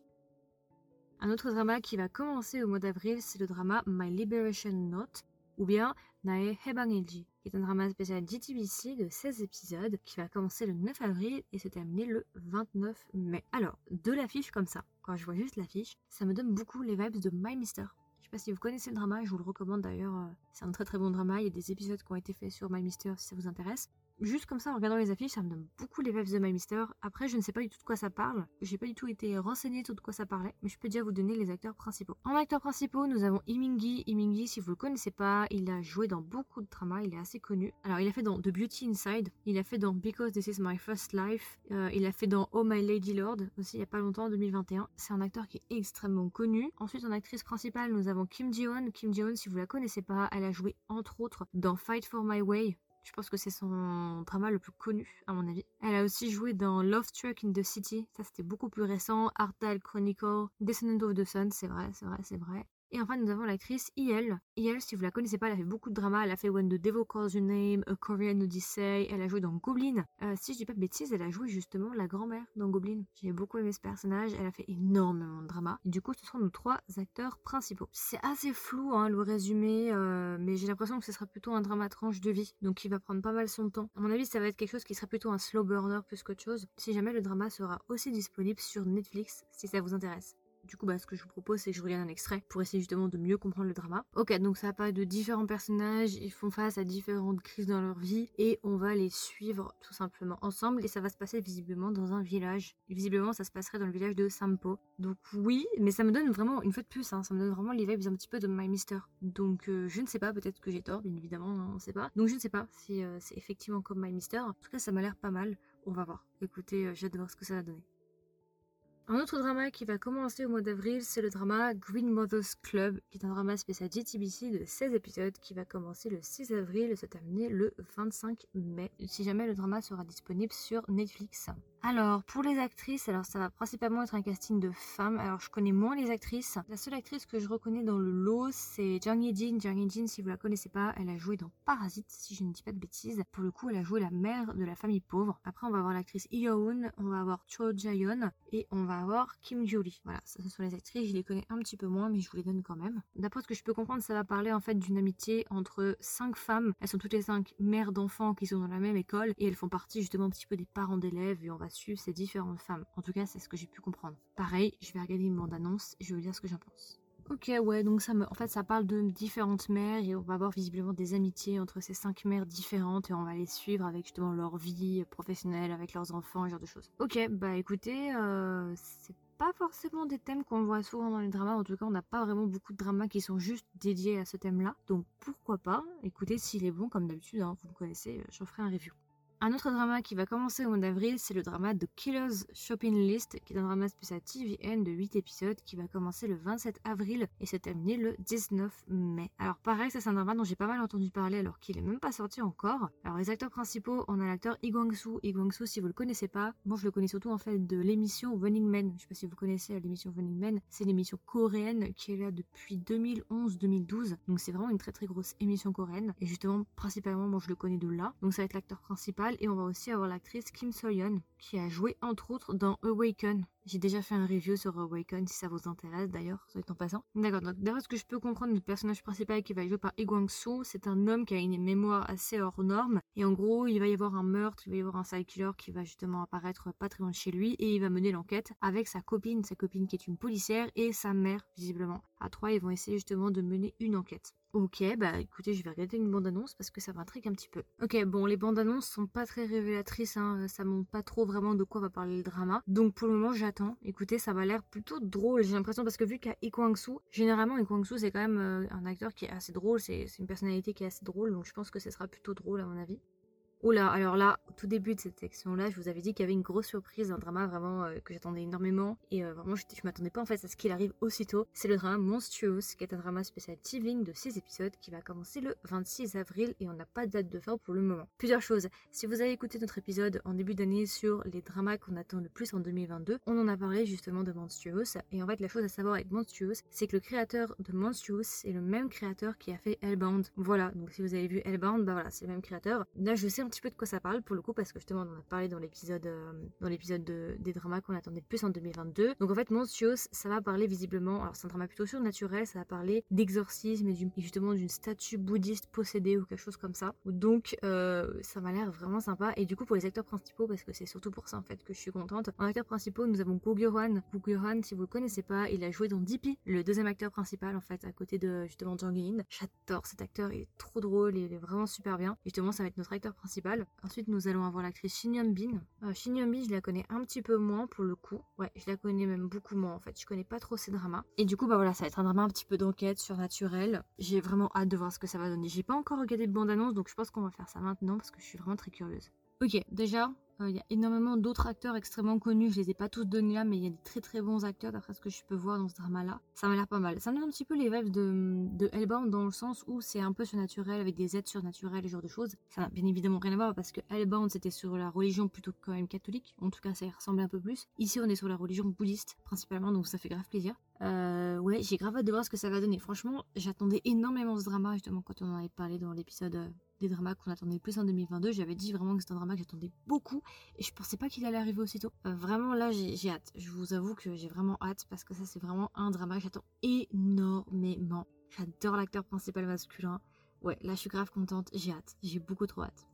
Un autre drama qui va commencer au mois d'avril, c'est le drama My Liberation Note, ou bien Nae Hebangilji qui est un drama spécial GTBC de 16 épisodes qui va commencer le 9 avril et se terminer le 29 mai. Alors, de l'affiche comme ça, quand je vois juste l'affiche, ça me donne beaucoup les vibes de My Mister. Je sais pas si vous connaissez le drama, je vous le recommande d'ailleurs. euh, C'est un très très bon drama. Il y a des épisodes qui ont été faits sur My Mister si ça vous intéresse. Juste comme ça, en regardant les affiches, ça me donne beaucoup les vibes de My Mister. Après, je ne sais pas du tout de quoi ça parle. J'ai pas du tout été renseignée sur de quoi ça parlait, mais je peux déjà vous donner les acteurs principaux. En acteurs principaux, nous avons Imingi. Imingi, si vous le connaissez pas, il a joué dans beaucoup de dramas, il est assez connu. Alors, il a fait dans The Beauty Inside, il a fait dans Because This Is My First Life, euh, il a fait dans Oh My Lady Lord, aussi il y a pas longtemps, en 2021. C'est un acteur qui est extrêmement connu. Ensuite, en actrice principale, nous avons Kim Ji-won. Kim Ji-won, si vous la connaissez pas, elle a joué entre autres dans Fight for My Way, je pense que c'est son drama le plus connu, à mon avis. Elle a aussi joué dans Love Struck in the City. Ça, c'était beaucoup plus récent. Ardal Chronicle, Descendant of the Sun. C'est vrai, c'est vrai, c'est vrai. Et enfin, nous avons l'actrice IL. IL, si vous la connaissez pas, elle a fait beaucoup de dramas. Elle a fait When the Devil Calls Your Name, A Korean Odyssey. Elle a joué dans Goblin. Euh, si je dis pas de bêtises, elle a joué justement la grand-mère dans Goblin. J'ai beaucoup aimé ce personnage. Elle a fait énormément de dramas. Et du coup, ce sont nos trois acteurs principaux. C'est assez flou, hein, le résumé, euh, mais j'ai l'impression que ce sera plutôt un drama tranche de vie. Donc, il va prendre pas mal son temps. À mon avis, ça va être quelque chose qui serait plutôt un slow burner plus qu'autre chose. Si jamais le drama sera aussi disponible sur Netflix, si ça vous intéresse. Du coup, bah, ce que je vous propose, c'est que je regarde un extrait pour essayer justement de mieux comprendre le drama. Ok, donc ça parle de différents personnages, ils font face à différentes crises dans leur vie et on va les suivre tout simplement ensemble et ça va se passer visiblement dans un village. Visiblement, ça se passerait dans le village de Sampo. Donc oui, mais ça me donne vraiment, une fois de plus, hein, ça me donne vraiment les vibes un petit peu de My Mister. Donc euh, je ne sais pas, peut-être que j'ai tort, bien évidemment, hein, on ne sait pas. Donc je ne sais pas si euh, c'est effectivement comme My Mister. En tout cas, ça m'a l'air pas mal. On va voir. Écoutez, euh, j'ai hâte de voir ce que ça va donner. Un autre drama qui va commencer au mois d'avril, c'est le drama Green Mothers Club, qui est un drama spécial JTBC de 16 épisodes qui va commencer le 6 avril et se terminer le 25 mai, si jamais le drama sera disponible sur Netflix. Alors, pour les actrices, alors ça va principalement être un casting de femmes. Alors, je connais moins les actrices. La seule actrice que je reconnais dans le lot, c'est Jang Ye-jin. Jang Ye-jin, si vous la connaissez pas, elle a joué dans Parasite, si je ne dis pas de bêtises. Pour le coup, elle a joué la mère de la famille pauvre. Après, on va avoir l'actrice Yoon, on va avoir Cho Jae-yeon et on va avoir Kim Joo-lee. Voilà, ça, ce sont les actrices. Je les connais un petit peu moins, mais je vous les donne quand même. D'après ce que je peux comprendre, ça va parler en fait d'une amitié entre cinq femmes. Elles sont toutes les cinq mères d'enfants qui sont dans la même école et elles font partie justement un petit peu des parents d'élèves et on va suivre ces différentes femmes. En tout cas, c'est ce que j'ai pu comprendre. Pareil, je vais regarder une bande-annonce et je vais vous dire ce que j'en pense. Ok, ouais, donc ça me, en fait, ça parle de différentes mères et on va avoir visiblement des amitiés entre ces cinq mères différentes et on va les suivre avec justement leur vie professionnelle, avec leurs enfants, ce genre de choses. Ok, bah écoutez, euh, c'est pas forcément des thèmes qu'on voit souvent dans les dramas. En tout cas, on n'a pas vraiment beaucoup de dramas qui sont juste dédiés à ce thème-là. Donc pourquoi pas? Écoutez, s'il est bon, comme d'habitude, hein, vous le connaissez, j'en ferai un review. Un autre drama qui va commencer au mois d'avril, c'est le drama The Killer's Shopping List, qui est un drama spécial TVN de 8 épisodes qui va commencer le 27 avril et se terminer le 19 mai. Alors pareil, ça c'est un drama dont j'ai pas mal entendu parler alors qu'il est même pas sorti encore. Alors les acteurs principaux, on a l'acteur. Lee Kwang-soo, si vous le connaissez pas, moi je le connais surtout en fait de l'émission Running Man. Je sais pas si vous connaissez l'émission Running Man, c'est l'émission coréenne qui est là depuis 2011-2012. Donc c'est vraiment une très très grosse émission coréenne et justement principalement moi je le connais de là. Donc ça va être l'acteur principal et on va aussi avoir l'actrice Kim So-yeon qui a joué entre autres dans Awaken. J'ai déjà fait un review sur Awaken si ça vous intéresse d'ailleurs, soit en passant. D'accord, donc d'après ce que je peux comprendre, le personnage principal qui va joué par Lee Kwang-soo, c'est un homme qui a une mémoire assez hors norme. Et en gros, il va y avoir un meurtre, il va y avoir un side killer qui va justement apparaître pas très loin de chez lui et il va mener l'enquête avec sa copine, sa copine qui est une policière et sa mère visiblement. À trois, ils vont essayer justement de mener une enquête. Ok, bah écoutez, je vais regarder une bande-annonce parce que ça m'intrigue un petit peu. Ok, bon, les bandes-annonces sont pas très révélatrices, hein, ça montre pas trop vraiment de quoi va parler le drama. Donc pour le moment, j'attends. Écoutez, ça m'a l'air plutôt drôle, j'ai l'impression, parce que vu qu'il y a Lee Kwang-soo, généralement Lee c'est quand même euh, un acteur qui est assez drôle, c'est une personnalité qui est assez drôle, donc je pense que ce sera plutôt drôle à mon avis. Oula, alors là, au tout début de cette section-là, je vous avais dit qu'il y avait une grosse surprise, un drama vraiment euh, que j'attendais énormément. Et euh, vraiment, je, je m'attendais pas en fait à ce qu'il arrive aussitôt. C'est le drama Monstrous, qui est un drama spécial TVing de 6 épisodes qui va commencer le 26 avril et on n'a pas de date de fin pour le moment. Plusieurs choses. Si vous avez écouté notre épisode en début d'année sur les dramas qu'on attend le plus en 2022, on en a parlé justement de Monstrous. Et en fait, la chose à savoir avec Monstrous, c'est que le créateur de Monstrous est le même créateur qui a fait Hellbound. Voilà, donc si vous avez vu Hellbound, bah voilà, c'est le même créateur. Là, je sais un petit peu de quoi ça parle pour le coup parce que justement on en a parlé dans l'épisode euh, dans l'épisode des dramas qu'on attendait plus en 2022. Donc en fait Monsios ça va parler visiblement, alors c'est un drama plutôt surnaturel, ça va parler d'exorcisme et, justement d'une statue bouddhiste possédée ou quelque chose comme ça. Donc euh, ça m'a l'air vraiment sympa et du coup pour les acteurs principaux parce que c'est surtout pour ça en fait que je suis contente. En acteurs principaux nous avons Guguran. Guguran si vous le connaissez pas, il a joué dans Dippy, le deuxième acteur principal en fait à côté de justement Jang J'adore cet acteur, il est trop drôle, il est vraiment super bien. Justement ça va être notre acteur principal. Ensuite nous allons avoir l'actrice Shin Yeon Bin. Euh, Shin Yeon Bin je la connais un petit peu moins pour le coup. Ouais je la connais même beaucoup moins en fait. Je connais pas trop ces dramas. Et du coup bah voilà ça va être un drama un petit peu d'enquête surnaturel. J'ai vraiment hâte de voir ce que ça va donner. J'ai pas encore regardé de bande annonce donc je pense qu'on va faire ça maintenant parce que je suis vraiment très curieuse. Ok, déjà, euh, il y a énormément d'autres acteurs extrêmement connus. Je les ai pas tous donnés là, mais il y a des très très bons acteurs d'après ce que je peux voir dans ce drama-là. Ça m'a l'air pas mal. Ça donne un petit peu les vibes de, de Hellbound dans le sens où c'est un peu surnaturel avec des aides surnaturelles et ce genre de choses. Ça n'a bien évidemment rien à voir parce que Hellbound c'était sur la religion plutôt quand même catholique. En tout cas, ça y ressemblait un peu plus. Ici, on est sur la religion bouddhiste principalement, donc ça fait grave plaisir. Euh, ouais, j'ai grave hâte de voir ce que ça va donner. Franchement, j'attendais énormément ce drama justement quand on en avait parlé dans l'épisode euh, des dramas qu'on attendait plus en 2022. J'avais dit vraiment que c'était un drama que j'attendais beaucoup et je pensais pas qu'il allait arriver aussitôt. Euh, vraiment là, j'ai hâte. Je vous avoue que j'ai vraiment hâte parce que ça, c'est vraiment un drama que j'attends énormément. J'adore l'acteur principal masculin. Ouais, là, je suis grave contente. J'ai hâte. J'ai beaucoup trop hâte.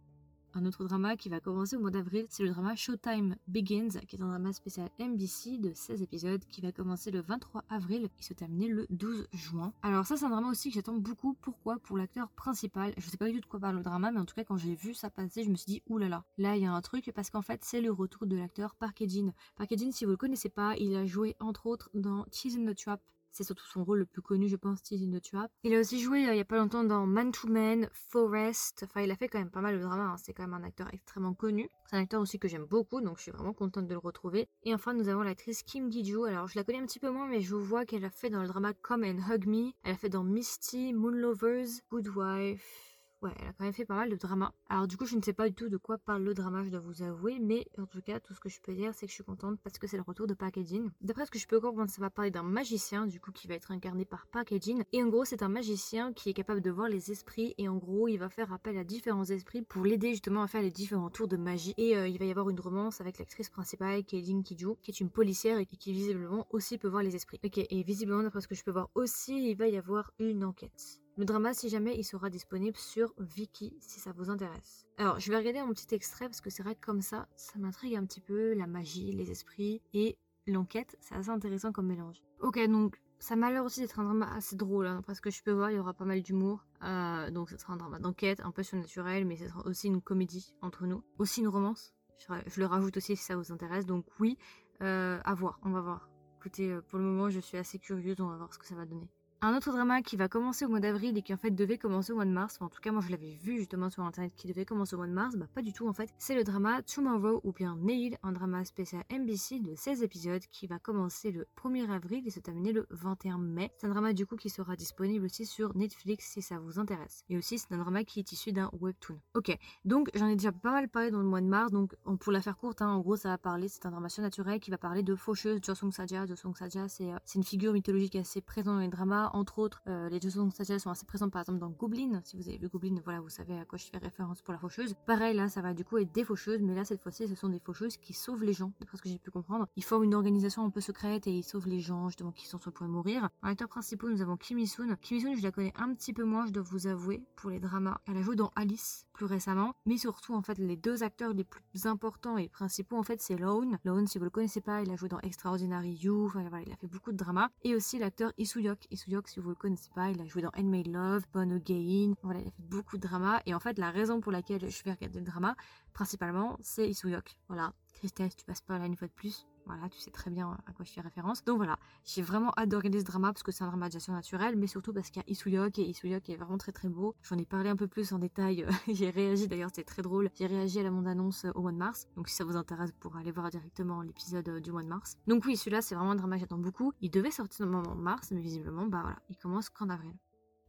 Un autre drama qui va commencer au mois d'avril, c'est le drama Showtime Begins, qui est un drama spécial NBC de 16 épisodes qui va commencer le 23 avril et se terminer le 12 juin. Alors ça c'est un drama aussi que j'attends beaucoup. Pourquoi? Pour l'acteur principal. Je sais pas du tout de quoi parle le drama, mais en tout cas quand j'ai vu ça passer, je me suis dit oulala, là là il y a un truc parce qu'en fait c'est le retour de l'acteur Park Ejin. Park Ejin, si vous le connaissez pas, il a joué entre autres dans Cheese in the Trap c'est surtout son rôle le plus connu, je pense, Steve in the Trap. Il a aussi joué euh, il y a pas longtemps dans Man to Man, Forest. Enfin, il a fait quand même pas mal de drama. Hein. C'est quand même un acteur extrêmement connu. C'est un acteur aussi que j'aime beaucoup, donc je suis vraiment contente de le retrouver. Et enfin, nous avons l'actrice Kim Gi-joo. Alors, je la connais un petit peu moins, mais je vois qu'elle a fait dans le drama Come and Hug Me. Elle a fait dans Misty, Moon Lovers, Good Wife. Ouais, elle a quand même fait pas mal de drama. Alors du coup, je ne sais pas du tout de quoi parle le drama, je dois vous avouer, mais en tout cas, tout ce que je peux dire, c'est que je suis contente parce que c'est le retour de Packaging. D'après ce que je peux comprendre, ça va parler d'un magicien, du coup, qui va être incarné par Packaging. Et en gros, c'est un magicien qui est capable de voir les esprits, et en gros, il va faire appel à différents esprits pour l'aider justement à faire les différents tours de magie. Et euh, il va y avoir une romance avec l'actrice principale, Kaylin Kiju, qui est une policière et qui visiblement aussi peut voir les esprits. Ok, et visiblement, d'après ce que je peux voir aussi, il va y avoir une enquête. Le drama, si jamais, il sera disponible sur Viki, si ça vous intéresse. Alors, je vais regarder un petit extrait, parce que c'est vrai que comme ça, ça m'intrigue un petit peu, la magie, les esprits, et l'enquête, c'est assez intéressant comme mélange. Ok, donc, ça m'a l'air aussi d'être un drama assez drôle, hein, parce que je peux voir, il y aura pas mal d'humour. Euh, donc, ce sera un drama d'enquête, un peu surnaturel, mais ce sera aussi une comédie entre nous. Aussi une romance. Je, le rajoute aussi si ça vous intéresse. Donc, oui, euh, à voir, on va voir. Écoutez, euh, pour le moment, je suis assez curieuse, on va voir ce que ça va donner. Un autre drama qui va commencer au mois d'avril et qui en fait devait commencer au mois de mars, en tout cas moi je l'avais vu justement sur internet qui devait commencer au mois de mars, bah pas du tout en fait, c'est le drama Tomorrow ou bien Nail, un drama spécial NBC de 16 épisodes qui va commencer le 1er avril et se terminer le 21 mai. C'est un drama du coup qui sera disponible aussi sur Netflix si ça vous intéresse. Et aussi c'est un drama qui est issu d'un webtoon. Ok, donc j'en ai déjà pas mal parlé dans le mois de mars, donc pour la faire courte, hein, en gros ça va parler, c'est un drama surnaturel qui va parler de faucheuse Josong Saja. Josong Saja c'est euh, une figure mythologique assez présente dans les dramas entre autres, euh, les deux Saja sont assez présents par exemple dans Goblin. Si vous avez vu Goblin, voilà, vous savez à quoi je fais référence pour la faucheuse. Pareil, là, ça va du coup être des faucheuses, mais là, cette fois-ci, ce sont des faucheuses qui sauvent les gens, d'après ce que j'ai pu comprendre. Ils forment une organisation un peu secrète et ils sauvent les gens, justement, qui sont sur le point de mourir. En acteurs principaux, nous avons Kim Soon. Kim Soon, je la connais un petit peu moins, je dois vous avouer, pour les dramas. Elle a joué dans Alice plus récemment, mais surtout, en fait, les deux acteurs les plus importants et principaux, en fait, c'est Lone. Lone, si vous le connaissez pas, il a joué dans Extraordinary You, enfin, voilà, il a fait beaucoup de dramas. Et aussi l'acteur Isuyok. Isuyok, si vous le connaissez pas, il a joué dans Handmade Love, Born Again, voilà, il a fait beaucoup de drama. Et en fait, la raison pour laquelle je vais regarder le drama, principalement, c'est Isuyok. Voilà, Christelle, tu passes pas là une fois de plus. Voilà, tu sais très bien à quoi je fais référence. Donc voilà, j'ai vraiment hâte de regarder ce drama parce que c'est un drama de naturelle, mais surtout parce qu'il y a Isuyok et Isuyok est vraiment très très beau. J'en ai parlé un peu plus en détail. [laughs] j'ai réagi d'ailleurs, c'était très drôle. J'ai réagi à la bande-annonce au mois de mars. Donc si ça vous intéresse, vous pourrez aller voir directement l'épisode euh, du mois de mars. Donc oui, celui-là c'est vraiment un drama que j'attends beaucoup. Il devait sortir le moment de mars, mais visiblement, bah voilà, il commence qu'en avril.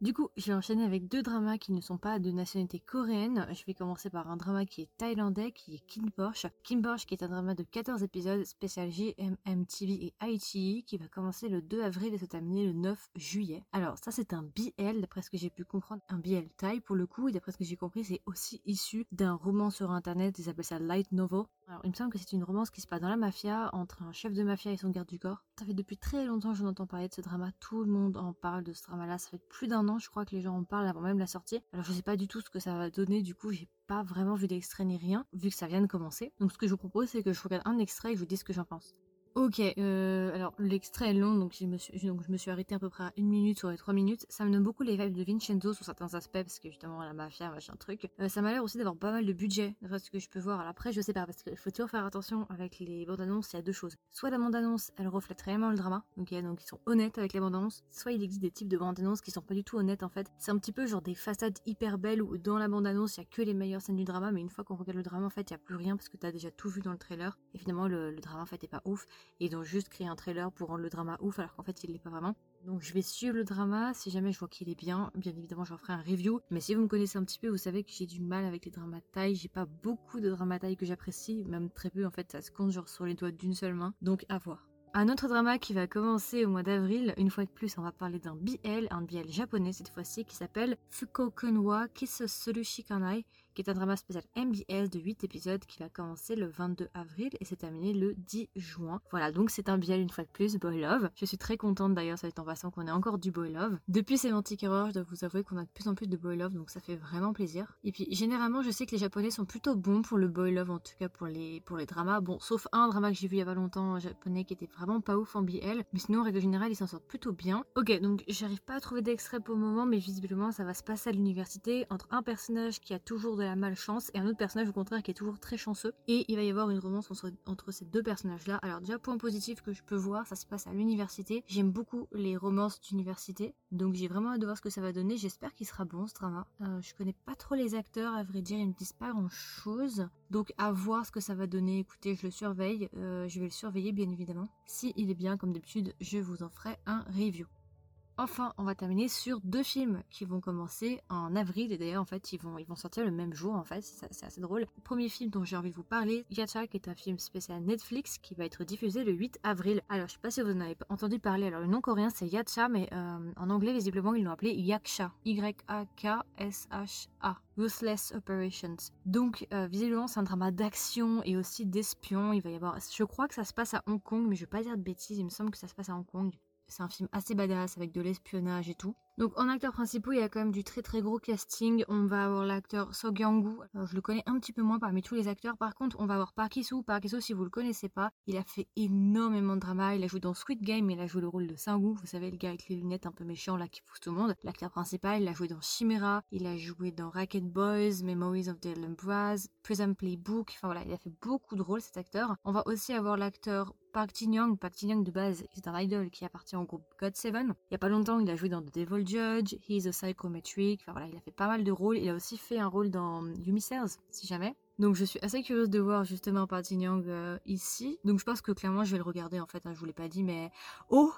Du coup, je vais enchaîner avec deux dramas qui ne sont pas de nationalité coréenne. Je vais commencer par un drama qui est thaïlandais, qui est Kim Porsche. Kim Porsche qui est un drama de 14 épisodes spécial GMM TV et ITE qui va commencer le 2 avril et se terminer le 9 juillet. Alors ça c'est un BL d'après ce que j'ai pu comprendre, un BL Thai pour le coup et d'après ce que j'ai compris c'est aussi issu d'un roman sur internet, ils appellent ça Light Novel. Alors il me semble que c'est une romance qui se passe dans la mafia entre un chef de mafia et son garde du corps. Ça fait depuis très longtemps que j'en entends parler de ce drama, tout le monde en parle de ce drama là, ça fait plus d'un an je crois que les gens en parlent avant même la sortie. Alors je sais pas du tout ce que ça va donner, du coup j'ai pas vraiment vu d'extrait ni rien, vu que ça vient de commencer. Donc ce que je vous propose c'est que je regarde un extrait et je vous dis ce que j'en pense. Ok, euh, alors l'extrait est long, donc je, me suis, donc je me suis arrêté à peu près à une minute sur les trois minutes. Ça me donne beaucoup les vibes de Vincenzo sur certains aspects, parce que justement la mafia, machin truc. Euh, ça m'a l'air aussi d'avoir pas mal de budget, d'après ce que je peux voir. Alors après, je sais pas, parce qu'il faut toujours faire attention avec les bandes annonces, il y a deux choses. Soit la bande annonce, elle reflète réellement le drama, donc ils sont honnêtes avec les bandes annonces. Soit il existe des types de bandes annonces qui sont pas du tout honnêtes en fait. C'est un petit peu genre des façades hyper belles où dans la bande annonce, il y a que les meilleures scènes du drama, mais une fois qu'on regarde le drama, en fait, il y a plus rien parce que t'as déjà tout vu dans le trailer. Et finalement, le, le drama en fait est pas ouf. Et donc juste créer un trailer pour rendre le drama ouf alors qu'en fait il l'est pas vraiment. Donc je vais suivre le drama, si jamais je vois qu'il est bien, bien évidemment j'en ferai un review. Mais si vous me connaissez un petit peu, vous savez que j'ai du mal avec les dramas taille, j'ai pas beaucoup de dramas taille que j'apprécie, même très peu en fait, ça se compte genre sur les doigts d'une seule main. Donc à voir. Un autre drama qui va commencer au mois d'avril, une fois de plus, on va parler d'un BL, un BL japonais cette fois-ci, qui s'appelle Fukokunwa Kiss Kanai, qui est un drama spécial MBS de 8 épisodes qui va commencer le 22 avril et s'est terminé le 10 juin. Voilà, donc c'est un BL une fois de plus, Boy Love. Je suis très contente d'ailleurs, ça être en passant qu'on ait encore du Boy Love. Depuis Semantic Error, je dois vous avouer qu'on a de plus en plus de Boy Love, donc ça fait vraiment plaisir. Et puis généralement, je sais que les Japonais sont plutôt bons pour le Boy Love, en tout cas pour les, pour les dramas. Bon, sauf un drama que j'ai vu il y a pas longtemps, japonais, qui était vraiment pas ouf en BL, mais sinon, en règle générale, ils s'en sortent plutôt bien. Ok, donc j'arrive pas à trouver d'extrait pour le moment, mais visiblement, ça va se passer à l'université entre un personnage qui a toujours de la malchance et un autre personnage au contraire qui est toujours très chanceux. Et il va y avoir une romance entre, ces deux personnages-là. Alors déjà, point positif que je peux voir, ça se passe à l'université. J'aime beaucoup les romances d'université, donc j'ai vraiment hâte de voir ce que ça va donner. J'espère qu'il sera bon ce drama. Euh, je connais pas trop les acteurs, à vrai dire, ils me disent pas grand-chose. Donc à voir ce que ça va donner. Écoutez, je le surveille. Euh, je vais le surveiller bien évidemment. Si il est bien, comme d'habitude, je vous en ferai un review. Enfin, on va terminer sur deux films qui vont commencer en avril et d'ailleurs en fait ils vont, ils vont sortir le même jour en fait, c'est assez drôle. Le premier film dont j'ai envie de vous parler, Yacha, qui est un film spécial Netflix qui va être diffusé le 8 avril. Alors je sais pas si vous en avez entendu parler, alors le nom coréen c'est Yacha mais euh, en anglais visiblement ils l'ont appelé Yaksha, Y-A-K-S-H-A. Ruthless Operations. Donc, euh, visiblement, c'est un drama d'action et aussi d'espion. Il va y avoir. Je crois que ça se passe à Hong Kong, mais je vais pas dire de bêtises. Il me semble que ça se passe à Hong Kong. C'est un film assez badass avec de l'espionnage et tout. Donc en acteurs principaux, il y a quand même du très très gros casting. On va avoir l'acteur So je le connais un petit peu moins parmi tous les acteurs. Par contre, on va avoir Park Hee-soo. Park Hee-soo, si vous le connaissez pas, il a fait énormément de drama. Il a joué dans Squid Game, il a joué le rôle de Sang-woo. Vous savez, le gars avec les lunettes un peu méchant là qui pousse tout le monde. L'acteur principal, il a joué dans Chimera. Il a joué dans Racket Boys, Memories of the Braz, Prison Playbook. Enfin voilà, il a fait beaucoup de rôles cet acteur. On va aussi avoir l'acteur Park Jin-young, Park Jin-young de base, c'est un idol qui appartient au groupe God Seven. Il y a pas longtemps, il a joué dans The Devil Judge, He's a Psychometric, enfin voilà, il a fait pas mal de rôles. Il a aussi fait un rôle dans Yumi si jamais. Donc je suis assez curieuse de voir justement Park Jin-young euh, ici. Donc je pense que clairement je vais le regarder en fait, hein, je vous l'ai pas dit, mais... Oh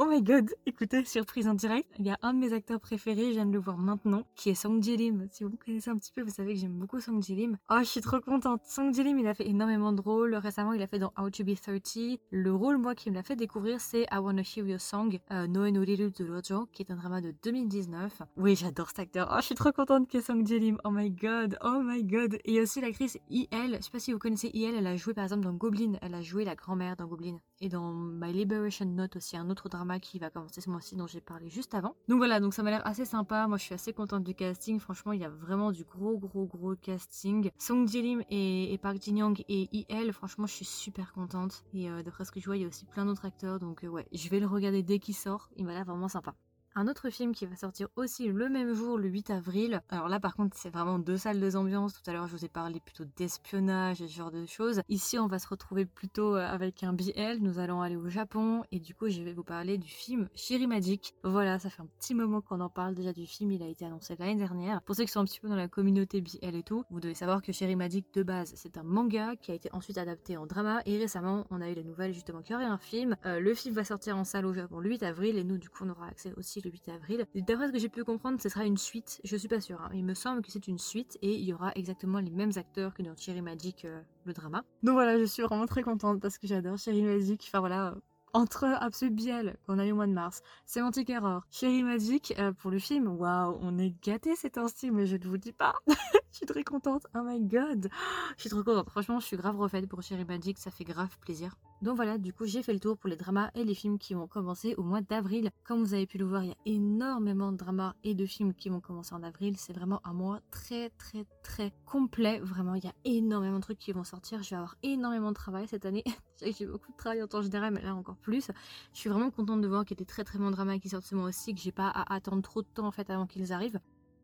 Oh my god, écoutez, surprise en direct, il y a un de mes acteurs préférés, je viens de le voir maintenant, qui est Song Ji-lim. Si vous me connaissez un petit peu, vous savez que j'aime beaucoup Song Ji-lim. Oh, je suis trop contente. Song Ji-lim, il a fait énormément de rôles. Récemment, il a fait dans How to Be 30. Le rôle, moi, qui me l'a fait découvrir, c'est I Wanna Hear Your Song, euh, Noe no Riru de Rojo, qui est un drama de 2019. Oui, j'adore cet acteur. Oh, je suis trop contente que Song Ji-lim. Oh my god, oh my god. Et aussi l'actrice IL, je sais pas si vous connaissez IL, elle a joué par exemple dans Goblin, elle a joué la grand-mère dans Goblin. Et dans My Liberation Note aussi, un autre drama qui va commencer ce mois-ci dont j'ai parlé juste avant. Donc voilà, donc ça m'a l'air assez sympa. Moi, je suis assez contente du casting. Franchement, il y a vraiment du gros, gros, gros casting. Song Ji-lim et, Park Jin-young et IL, franchement, je suis super contente. Et euh, d'après ce que je vois, il y a aussi plein d'autres acteurs. Donc euh, ouais, je vais le regarder dès qu'il sort. Il m'a l'air vraiment sympa. Un autre film qui va sortir aussi le même jour, le 8 avril. Alors là, par contre, c'est vraiment deux salles de ambiance. Tout à l'heure, je vous ai parlé plutôt d'espionnage et ce genre de choses. Ici, on va se retrouver plutôt euh, avec un BL. Nous allons aller au Japon et du coup, je vais vous parler du film Shiri Magic. Voilà, ça fait un petit moment qu'on en parle déjà du film. Il a été annoncé l'année dernière. Pour ceux qui sont un petit peu dans la communauté BL et tout, vous devez savoir que Shiri Magic de base, c'est un manga qui a été ensuite adapté en drama et récemment, on a eu la nouvelle justement qu'il y aurait un film. Euh, le film va sortir en salle au Japon le 8 avril et nous, du coup, on aura accès aussi le le 8 avril. D'après ce que j'ai pu comprendre, ce sera une suite. Je suis pas sûre. Hein. Il me semble que c'est une suite et il y aura exactement les mêmes acteurs que dans Cherry Magic, euh, le drama. Donc voilà, je suis vraiment très contente parce que j'adore Cherry Magic. Enfin voilà, entre Absolute Biel, qu'on a eu au mois de mars, Semantic Error, Cherry Magic euh, pour le film. Waouh, on est gâtés ces temps-ci, mais je ne vous dis pas. [laughs] je suis très contente. Oh my god. Je suis trop contente. Franchement, je suis grave refaite pour Cherry Magic. Ça fait grave plaisir. Donc voilà, du coup, j'ai fait le tour pour les dramas et les films qui vont commencer au mois d'avril. Comme vous avez pu le voir, il y a énormément de dramas et de films qui vont commencer en avril. C'est vraiment un mois très, très, très complet. Vraiment, il y a énormément de trucs qui vont sortir. Je vais avoir énormément de travail cette année. [laughs] j'ai beaucoup de travail en temps général, mais là encore plus. Je suis vraiment contente de voir qu'il y a des très, très bons dramas qui sortent ce mois aussi, que j'ai pas à attendre trop de temps en fait avant qu'ils arrivent.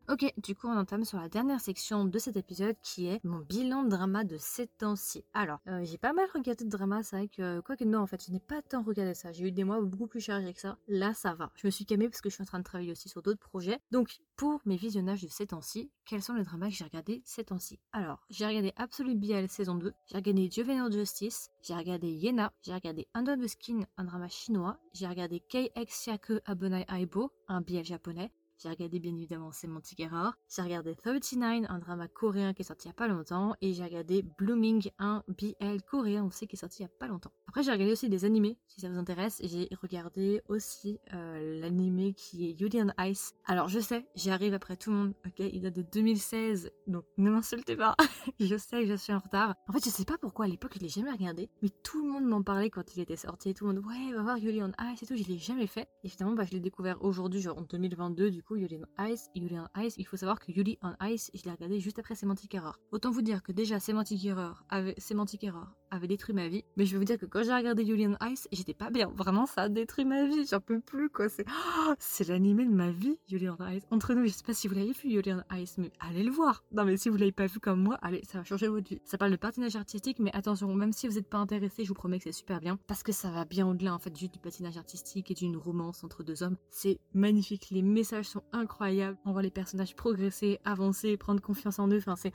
Ok, du coup on entame sur la dernière section de cet épisode qui est mon bilan de drama de ces temps-ci. Alors, euh, j'ai pas mal regardé de drama, c'est vrai que, quoi que non en fait, je n'ai pas tant regardé ça. J'ai eu des mois beaucoup plus chargés que ça. Là, ça va. Je me suis calmée parce que je suis en train de travailler aussi sur d'autres projets. Donc, pour mes visionnages de ces temps-ci, quels sont les dramas que j'ai regardés ces temps-ci? Alors, j'ai regardé Absolute BL saison 2, j'ai regardé Juvenile Justice, j'ai regardé Yena, j'ai regardé Under the Skin, un drama chinois, j'ai regardé KX Shaku Abunai Aibo, un BL japonais, j'ai regardé bien évidemment Semantic Error. J'ai regardé 39, un drama coréen qui est sorti il y a pas longtemps. Et j'ai regardé Blooming, un BL coréen aussi qui est sorti il y a pas longtemps. Après j'ai regardé aussi des animés si ça vous intéresse. J'ai regardé aussi euh, l'animé qui est Yuri on Ice. Alors je sais, j'arrive après tout le monde. Ok, il date de 2016. Donc ne m'insultez pas. [laughs] je sais que je suis en retard. En fait je sais pas pourquoi à l'époque je l'ai jamais regardé. Mais tout le monde m'en parlait quand il était sorti. Tout le monde ouais va voir Yuri on Ice et tout. Je l'ai jamais fait. Et finalement bah, je l'ai découvert aujourd'hui genre en 2022 du coup, Yuri on Ice, Yuri on Ice, il faut savoir que Yuri on Ice, je l'ai regardé juste après Semantic Error. Autant vous dire que déjà Semantic Error avait, Semantic Error avait détruit ma vie, mais je vais vous dire que quand j'ai regardé Yuri on Ice, j'étais pas bien. Vraiment, ça a détruit ma vie, j'en peux plus quoi. C'est oh, c'est l'animé de ma vie, Yuri on Ice. Entre nous, je sais pas si vous l'avez vu Yuri on Ice, mais allez le voir. Non mais si vous l'avez pas vu comme moi, allez, ça va changer votre vie. Ça parle de patinage artistique, mais attention, même si vous n'êtes pas intéressé, je vous promets que c'est super bien, parce que ça va bien au-delà en fait du patinage artistique et d'une romance entre deux hommes. C'est magnifique, les messages sont incroyable. On voit les personnages progresser, avancer, prendre confiance en eux. Enfin, c'est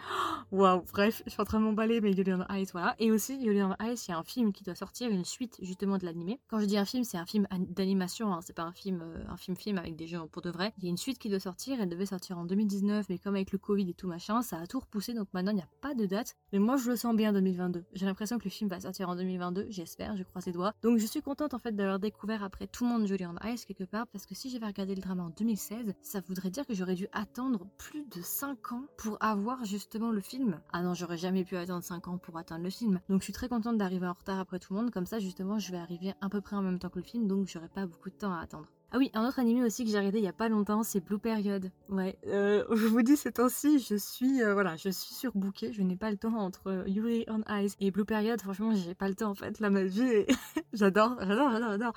waouh. Bref, je suis en train de m'emballer, mais Yuri on Ice, voilà. Et aussi, Yuri on Ice, il y a un film qui doit sortir, une suite justement de l'animé. Quand je dis un film, c'est un film d'animation, hein. c'est pas un film, euh, un film film avec des jeux pour de vrai. Il y a une suite qui doit sortir, elle devait sortir en 2019, mais comme avec le Covid et tout machin, ça a tout repoussé, donc maintenant il n'y a pas de date. Mais moi, je le sens bien 2022. J'ai l'impression que le film va sortir en 2022, j'espère, je croise les doigts. Donc je suis contente en fait d'avoir découvert après tout le monde Yuri on Ice quelque part, parce que si j'avais regardé le drama en 2016, ça voudrait dire que j'aurais dû attendre plus de 5 ans pour avoir justement le film. Ah non, j'aurais jamais pu attendre 5 ans pour atteindre le film. Donc je suis très contente d'arriver en retard après tout le monde. Comme ça, justement, je vais arriver à peu près en même temps que le film, donc j'aurai pas beaucoup de temps à attendre. Ah oui, un autre animé aussi que j'ai regardé il y a pas longtemps, c'est Blue Period. Ouais, euh, je vous dis ces temps-ci, je suis euh, voilà, je suis surbookée, je n'ai pas le temps entre euh, Yuri on Ice et Blue Period. Franchement, j'ai pas le temps en fait. Là, ma vie, [laughs] j'adore, j'adore, j'adore, j'adore.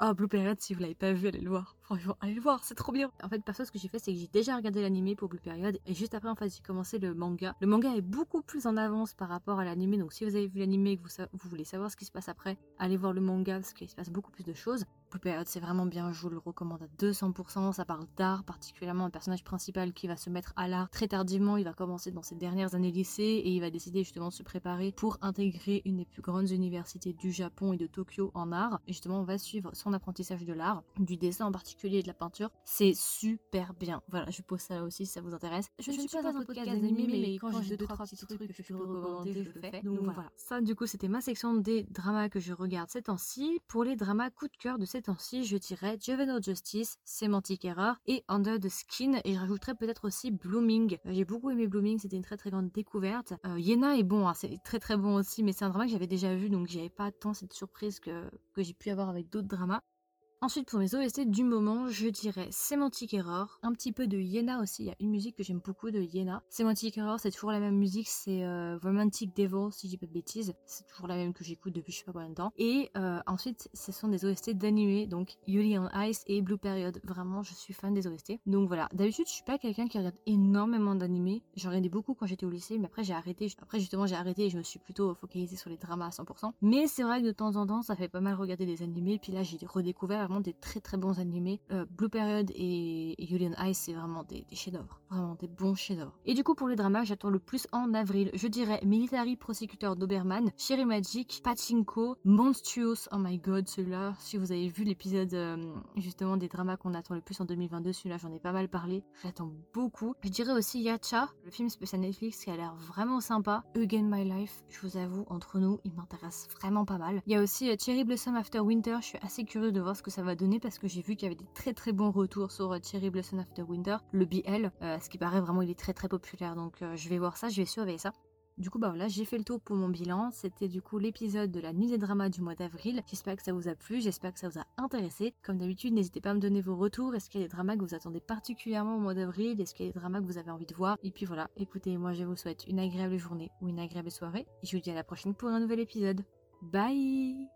Oh, Blue Period, si vous l'avez pas vu, allez le voir. Franchement, allez le voir, c'est trop bien. En fait, perso, ce que j'ai fait, c'est que j'ai déjà regardé l'animé pour Blue Period et juste après, en fait, j'ai commencé le manga. Le manga est beaucoup plus en avance par rapport à l'animé, donc si vous avez vu l'animé et que vous, vous voulez savoir ce qui se passe après, allez voir le manga parce qu'il se passe beaucoup plus de choses. Period, c'est vraiment bien, je vous le recommande à 200%. Ça parle d'art, particulièrement un personnage principal qui va se mettre à l'art très tardivement. Il va commencer dans ses dernières années lycée et il va décider justement de se préparer pour intégrer une des plus grandes universités du Japon et de Tokyo en art. Et justement, on va suivre son apprentissage de l'art, du dessin en particulier et de la peinture. C'est super bien. Voilà, je pose ça là aussi si ça vous intéresse. Je, ne suis pas, un podcast d'animé, mais quand j'ai deux, trois petits trucs que je peux recommander, je le fais. Donc voilà. Ça, du coup, c'était ma section des dramas que je regarde ces temps-ci. Pour les dramas coup de cœur de ces temps-ci, je dirais Juvenile Justice, Semantic Error et Under the Skin. Et je rajouterais peut-être aussi Blooming. Euh, j'ai beaucoup aimé Blooming, c'était une très très grande découverte. Euh, Yena est bon, hein, c'est très très bon aussi, mais c'est un drama que j'avais déjà vu, donc j'avais pas tant cette surprise que, que j'ai pu avoir avec d'autres dramas. Ensuite, pour mes OST du moment, je dirais Semantic Error, un petit peu de Yena aussi. Il y a une musique que j'aime beaucoup de Yena. Semantic Error, c'est toujours la même musique, c'est euh, Romantic Devil, si je dis pas de bêtises. C'est toujours la même que j'écoute depuis je sais pas combien de temps. Et euh, ensuite, ce sont des OST d'animé, donc Yuri on Ice et Blue Period. Vraiment, je suis fan des OST. Donc voilà, d'habitude, je suis pas quelqu'un qui regarde énormément d'animés. J'en regardais beaucoup quand j'étais au lycée, mais après j'ai arrêté. Après, justement, j'ai arrêté et je me suis plutôt focalisée sur les dramas à 100%. Mais c'est vrai que de temps en temps, ça fait pas mal regarder des animés. Puis là, j'ai redécouvert vraiment des très très bons animés. Euh, Blue Period et, Julian Ice, c'est vraiment des, chefs-d'œuvre. Vraiment des bons chefs-d'œuvre. Et du coup, pour les dramas, j'attends le plus en avril. Je dirais Military Prosecutor Doberman, Cherry Magic, Pachinko, Monstrous. Oh my god, celui-là. Si vous avez vu l'épisode euh, justement des dramas qu'on attend le plus en 2022, celui-là, j'en ai pas mal parlé. J'attends beaucoup. Je dirais aussi Yacha, le film spécial Netflix qui a l'air vraiment sympa. Again My Life, je vous avoue, entre nous, il m'intéresse vraiment pas mal. Il y a aussi euh, Cherry Blossom After Winter. Je suis assez curieux de voir ce que ça va donner parce que j'ai vu qu'il y avait des très très bons retours sur euh, Cherry Blossom After Winter, le BL. ce qui paraît vraiment, il est très très populaire. Donc je vais voir ça, je vais surveiller ça. Du coup, bah voilà, j'ai fait le tour pour mon bilan. C'était du coup l'épisode de la nuit des dramas du mois d'avril. J'espère que ça vous a plu, j'espère que ça vous a intéressé. Comme d'habitude, n'hésitez pas à me donner vos retours. Est-ce qu'il y a des dramas que vous attendez particulièrement au mois d'avril? Est-ce qu'il y a des dramas que vous avez envie de voir? Et puis voilà, écoutez, moi je vous souhaite une agréable journée ou une agréable soirée. Et je vous dis à la prochaine pour un nouvel épisode. Bye